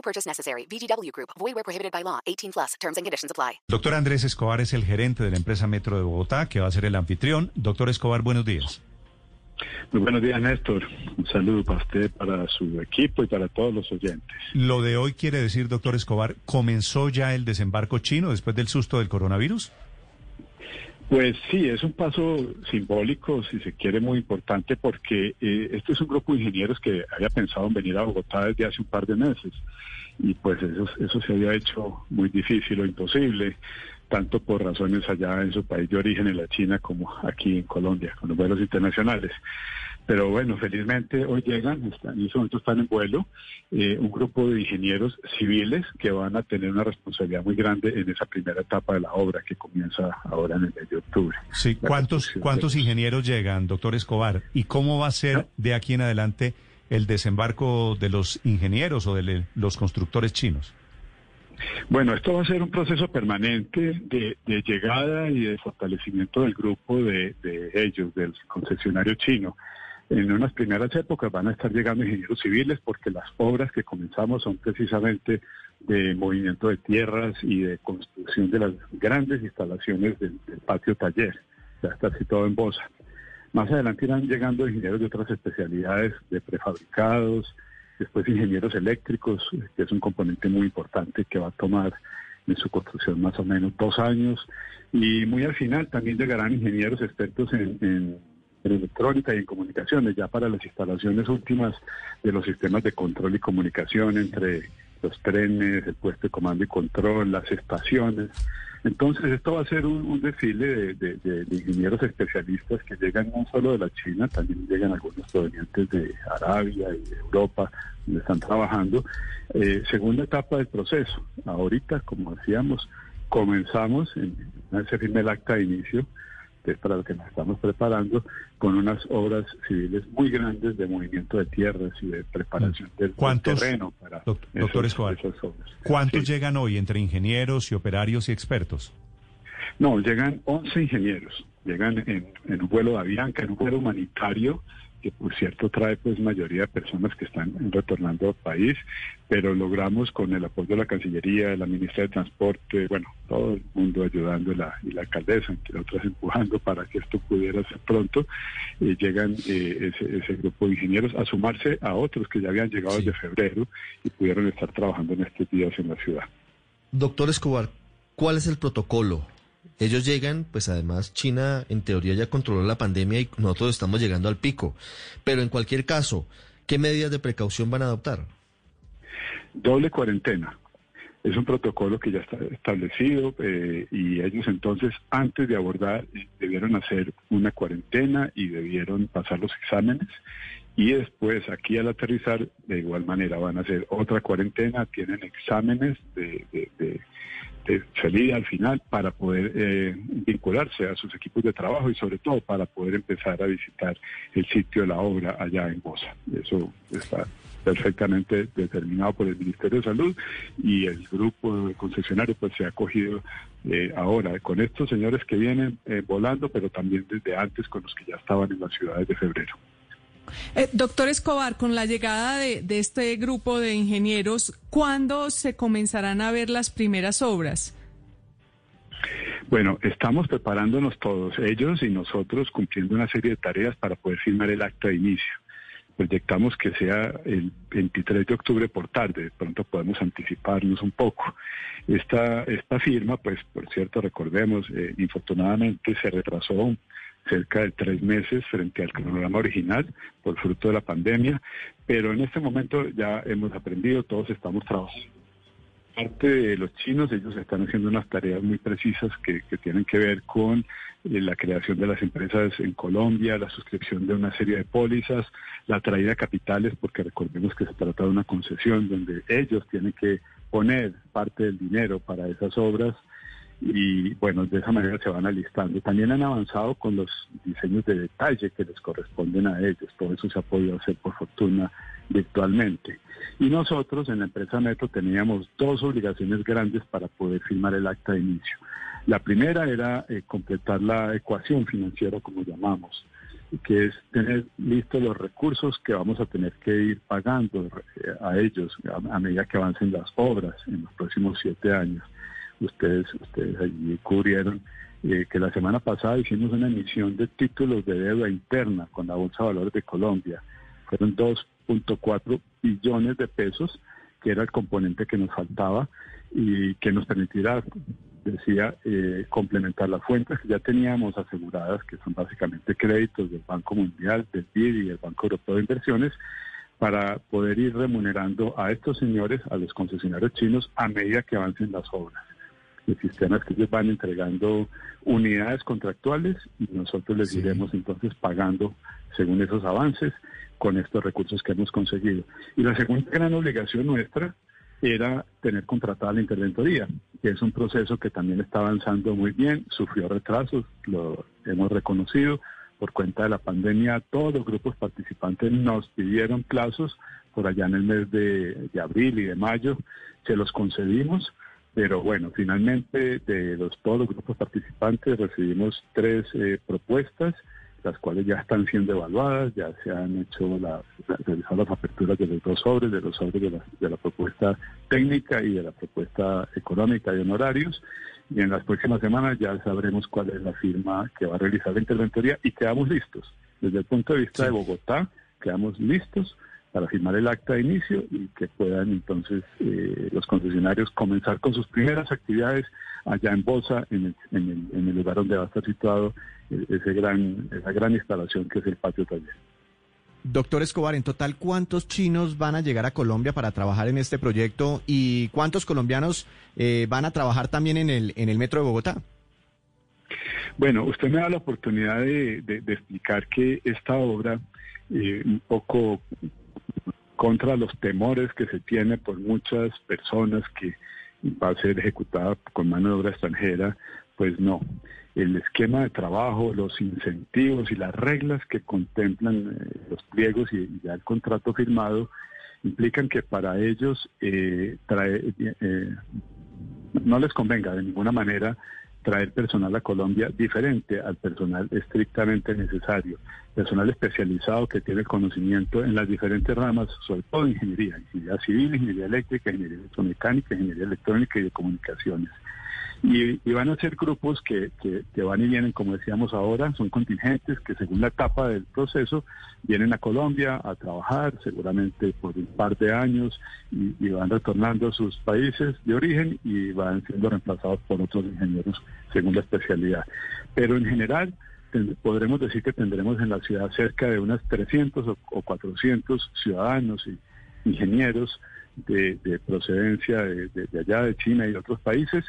No purchase necessary. VGW Group. Void where prohibited by law. 18 plus. Terms and conditions apply. Doctor Andrés Escobar es el gerente de la empresa Metro de Bogotá, que va a ser el anfitrión. Doctor Escobar, buenos días. Muy buenos días, Néstor. Un saludo para usted, para su equipo y para todos los oyentes. Lo de hoy quiere decir, doctor Escobar, ¿comenzó ya el desembarco chino después del susto del coronavirus? Pues sí, es un paso simbólico, si se quiere, muy importante, porque eh, este es un grupo de ingenieros que había pensado en venir a Bogotá desde hace un par de meses. Y pues eso, eso se había hecho muy difícil o imposible, tanto por razones allá en su país de origen, en la China, como aquí en Colombia, con los vuelos internacionales. Pero bueno, felizmente hoy llegan, están, en ese momento están en vuelo, eh, un grupo de ingenieros civiles que van a tener una responsabilidad muy grande en esa primera etapa de la obra que comienza ahora en el mes de octubre. Sí, ¿cuántos, ¿cuántos ingenieros llegan, doctor Escobar? ¿Y cómo va a ser de aquí en adelante el desembarco de los ingenieros o de los constructores chinos? Bueno, esto va a ser un proceso permanente de, de llegada y de fortalecimiento del grupo de, de ellos, del concesionario chino. En unas primeras épocas van a estar llegando ingenieros civiles porque las obras que comenzamos son precisamente de movimiento de tierras y de construcción de las grandes instalaciones del, patio taller. Ya está situado en Bosa. Más adelante irán llegando ingenieros de otras especialidades, de prefabricados, después ingenieros eléctricos, que es un componente muy importante que va a tomar en su construcción más o menos dos años. Y muy al final también llegarán ingenieros expertos en, en, en electrónica y en comunicaciones, ya para las instalaciones últimas de los sistemas de control y comunicación entre los trenes, el puesto de comando y control, las estaciones. Entonces, esto va a ser un, desfile de, ingenieros especialistas que llegan no solo de la China, también llegan algunos provenientes de Arabia y Europa, donde están trabajando. Eh, segunda etapa del proceso. Ahorita, como decíamos, comenzamos, en, se firma el acta de inicio, que es para lo que nos estamos preparando, con unas obras civiles muy grandes de movimiento de tierras y de preparación del, ¿Cuántos, terreno para doc, doctor Escobar, ¿Cuántos sí. llegan hoy entre ingenieros y operarios y expertos? No, llegan 11 ingenieros, llegan en, en un vuelo de Avianca, en un vuelo humanitario, que por cierto trae pues mayoría de personas que están retornando al país, pero logramos con el apoyo de la Cancillería, de la Ministra de Transporte, bueno, todo el mundo ayudando la, y la alcaldesa, entre otras empujando para que esto pudiera ser pronto, eh, llegan eh, ese, ese, grupo de ingenieros a sumarse a otros que ya habían llegado sí. desde febrero y pudieron estar trabajando en estos días en la ciudad. Doctor Escobar, ¿cuál es el protocolo? Ellos llegan, pues además China en teoría ya controló la pandemia y nosotros estamos llegando al pico. Pero en cualquier caso, ¿qué medidas de precaución van a adoptar? Doble cuarentena. Es un protocolo que ya está establecido eh, y ellos entonces antes de abordar debieron hacer una cuarentena y debieron pasar los exámenes y después aquí al aterrizar de igual manera van a hacer otra cuarentena, tienen exámenes de de salida al final para poder eh, vincularse a sus equipos de trabajo y sobre todo para poder empezar a visitar el sitio de la obra allá en Bosa. Eso está perfectamente determinado por el Ministerio de Salud y el grupo de concesionarios pues se ha acogido eh, ahora con estos señores que vienen eh, volando pero también desde antes con los que ya estaban en las ciudades de febrero. Eh, doctor Escobar, con la llegada de, este grupo de ingenieros, ¿cuándo se comenzarán a ver las primeras obras? Bueno, estamos preparándonos todos, ellos y nosotros, cumpliendo una serie de tareas para poder firmar el acta de inicio. Proyectamos que sea el 23 de octubre por tarde, de pronto podemos anticiparnos un poco. Esta, esta firma, pues, por cierto, recordemos, eh, infortunadamente se retrasó cerca de tres meses frente al cronograma original por fruto de la pandemia, pero en este momento ya hemos aprendido, todos estamos trabajando. Parte de los chinos, ellos están haciendo unas tareas muy precisas que, que tienen que ver con eh, la creación de las empresas en Colombia, la suscripción de una serie de pólizas, la traída de capitales, porque recordemos que se trata de una concesión donde ellos tienen que poner parte del dinero para esas obras y bueno, de esa manera se van alistando. También han avanzado con los diseños de detalle que les corresponden a ellos. Todo eso se ha podido hacer por fortuna virtualmente. Y nosotros en la empresa Metro teníamos dos obligaciones grandes para poder firmar el acta de inicio. La primera era eh, completar la ecuación financiera, como llamamos, que es tener listos los recursos que vamos a tener que ir pagando eh, a ellos a, medida que avancen las obras en los próximos siete años. Ustedes, ustedes allí cubrieron eh, que la semana pasada hicimos una emisión de títulos de deuda interna con la Bolsa de Valores de Colombia. Fueron 2.4 billones de pesos, que era el componente que nos faltaba y que nos permitirá decía, eh, complementar las fuentes que ya teníamos aseguradas, que son básicamente créditos del Banco Mundial, del BID y del Banco Europeo de Inversiones, para poder ir remunerando a estos señores, a los concesionarios chinos, a medida que avancen las obras. El sistema es que ellos van entregando unidades contractuales y nosotros les iremos entonces pagando según esos avances con estos recursos que hemos conseguido. Y la segunda gran obligación nuestra era tener contratada la interventoría, que es un proceso que también está avanzando muy bien, sufrió retrasos, lo hemos reconocido. Por cuenta de la pandemia, todos los grupos participantes nos pidieron plazos por allá en el mes de, abril y de mayo, se los concedimos, pero bueno, finalmente de los, todos los grupos participantes recibimos tres eh, propuestas las cuales ya están siendo evaluadas, ya se han hecho las, realizado las aperturas de los dos sobres, de los sobres de la, de la propuesta técnica y de la propuesta económica y honorarios. Y en las próximas semanas ya sabremos cuál es la firma que va a realizar la interventoría y quedamos listos. Desde el punto de vista de Bogotá, quedamos listos para firmar el acta de inicio y que puedan entonces eh, los concesionarios comenzar con sus primeras actividades allá en Bosa, en el, en el, en el lugar donde va a estar situado eh, ese gran, esa gran instalación que es el patio taller. Doctor Escobar, en total, ¿cuántos chinos van a llegar a Colombia para trabajar en este proyecto y cuántos colombianos eh, van a trabajar también en el, en el metro de Bogotá? Bueno, usted me da la oportunidad de, de, explicar que esta obra, un poco contra los temores que se tiene por muchas personas que va a ser ejecutada con mano de obra extranjera, pues no. El esquema de trabajo, los incentivos y las reglas que contemplan eh, los pliegos y, ya el contrato firmado implican que para ellos eh, trae, eh, no les convenga de ninguna manera traer personal a Colombia diferente al personal estrictamente necesario, personal especializado que tiene conocimiento en las diferentes ramas, sobre todo ingeniería, ingeniería civil, ingeniería eléctrica, ingeniería electromecánica, ingeniería electrónica y de comunicaciones. Y, van a ser grupos que, que, van y vienen, como decíamos ahora, son contingentes que según la etapa del proceso vienen a Colombia a trabajar, seguramente por un par de años, y, y van retornando a sus países de origen y van siendo reemplazados por otros ingenieros según la especialidad. Pero en general, podremos decir que tendremos en la ciudad cerca de unas 300 o, o 400 ciudadanos y ingenieros de, procedencia de, allá, de China y otros países,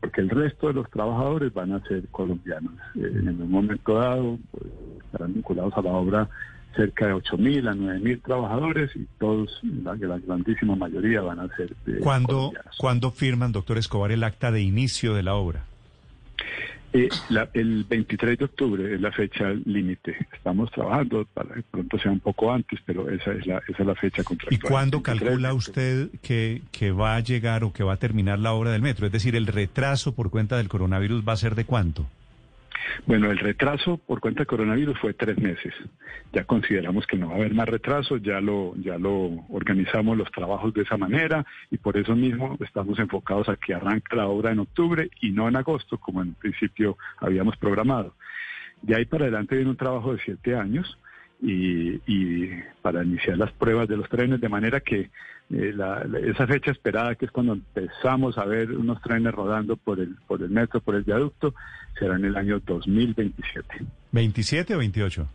porque el resto de los trabajadores van a ser colombianos. Eh, en un momento dado pues, estarán vinculados a la obra cerca de 8.000 a 9.000 trabajadores y todos, la, la, grandísima mayoría van a ser de ¿Cuándo, ¿Cuándo firman, doctor Escobar, el acta de inicio de la obra? Eh, el 23 de octubre es la fecha límite. Estamos trabajando para que pronto sea un poco antes, pero esa es la, esa es la fecha contractual. ¿Y cuándo calcula usted que, que va a llegar o que va a terminar la obra del metro? Es decir, ¿el retraso por cuenta del coronavirus va a ser de cuánto? Bueno, el retraso por cuenta del coronavirus fue tres meses. Ya consideramos que no va a haber más retraso, ya lo, ya lo organizamos los trabajos de esa manera y por eso mismo estamos enfocados a que arranque la obra en octubre y no en agosto, como en principio habíamos programado. De ahí para adelante viene un trabajo de siete años y, y para iniciar las pruebas de los trenes, de manera que eh, la, esa fecha esperada, que es cuando empezamos a ver unos trenes rodando por el, por el metro, por el viaducto, será en el año 2027. ¿27 o 28?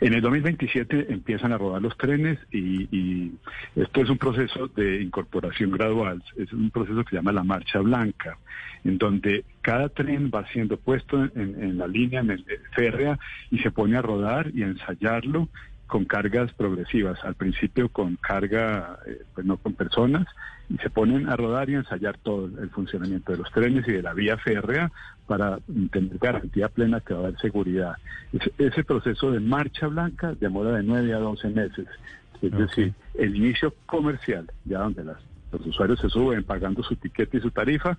En el 2027 empiezan a rodar los trenes y, y, esto es un proceso de incorporación gradual, es un proceso que se llama la marcha blanca, en donde cada tren va siendo puesto en, la línea en el férrea y se pone a rodar y a ensayarlo con cargas progresivas, al principio con carga, eh, pues no con personas, y se ponen a rodar y a ensayar todo el funcionamiento de los trenes y de la vía férrea para tener garantía plena que va a haber seguridad. Ese, ese proceso de marcha blanca demora de 9 a 12 meses, es decir, el inicio comercial, ya donde las, los usuarios se suben pagando su tiquete y su tarifa,